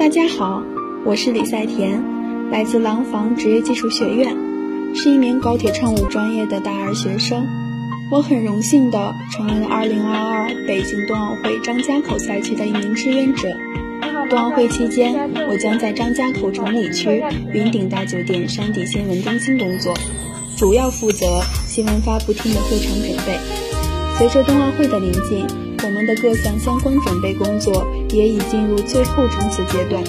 大家好，我是李赛田，来自廊坊职业技术学院，是一名高铁乘务专业的大二学生。我很荣幸的成为了2022北京冬奥会张家口赛区的一名志愿者。冬奥会期间，我将在张家口崇礼区云顶大酒店山地新闻中心工作，主要负责新闻发布厅的会场准备。随着冬奥会的临近，我们的各项相关准备工作也已进入最后冲刺阶段。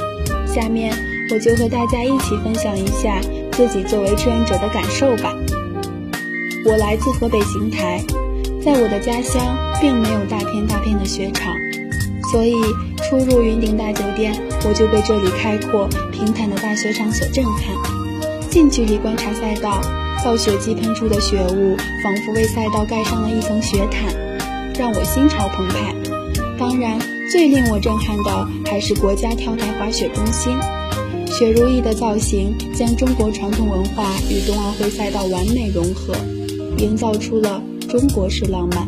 下面我就和大家一起分享一下自己作为志愿者的感受吧。我来自河北邢台，在我的家乡并没有大片大片的雪场，所以初入云顶大酒店，我就被这里开阔平坦的大雪场所震撼。近距离观察赛道，暴雪机喷出的雪雾仿佛为赛道盖上了一层雪毯。让我心潮澎湃。当然，最令我震撼的还是国家跳台滑雪中心，雪如意的造型将中国传统文化与冬奥会赛道完美融合，营造出了中国式浪漫。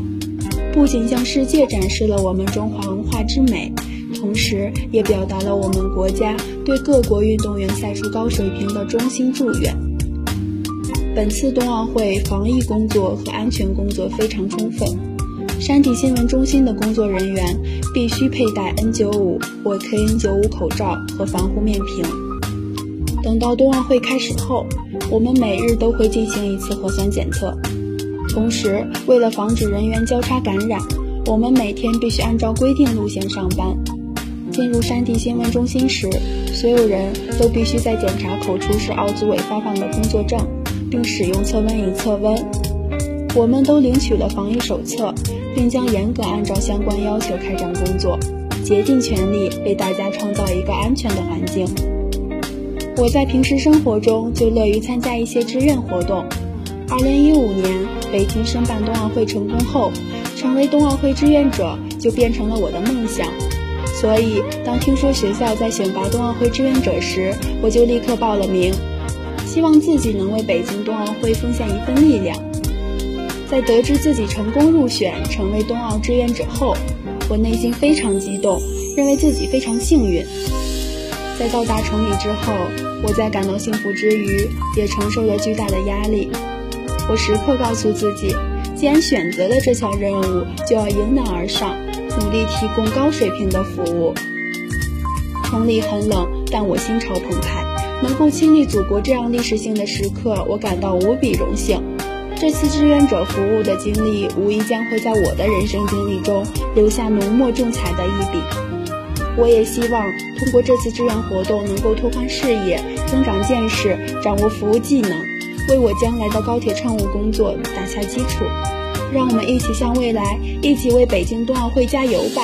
不仅向世界展示了我们中华文化之美，同时也表达了我们国家对各国运动员赛出高水平的衷心祝愿。本次冬奥会防疫工作和安全工作非常充分。山地新闻中心的工作人员必须佩戴 N95 或 KN95 口罩和防护面屏。等到冬奥会开始后，我们每日都会进行一次核酸检测。同时，为了防止人员交叉感染，我们每天必须按照规定路线上班。进入山地新闻中心时，所有人都必须在检查口出示奥组委发放的工作证，并使用测温仪测温。我们都领取了防疫手册。并将严格按照相关要求开展工作，竭尽全力为大家创造一个安全的环境。我在平时生活中就乐于参加一些志愿活动。2015年北京申办冬奥会成功后，成为冬奥会志愿者就变成了我的梦想。所以，当听说学校在选拔冬奥会志愿者时，我就立刻报了名，希望自己能为北京冬奥会奉献一份力量。在得知自己成功入选成为冬奥志愿者后，我内心非常激动，认为自己非常幸运。在到达崇礼之后，我在感到幸福之余，也承受了巨大的压力。我时刻告诉自己，既然选择了这项任务，就要迎难而上，努力提供高水平的服务。崇礼很冷，但我心潮澎湃，能够亲历祖国这样历史性的时刻，我感到无比荣幸。这次志愿者服务的经历，无疑将会在我的人生经历中留下浓墨重彩的一笔。我也希望通过这次志愿活动，能够拓宽视野、增长见识、掌握服务技能，为我将来的高铁乘务工作打下基础。让我们一起向未来，一起为北京冬奥会加油吧！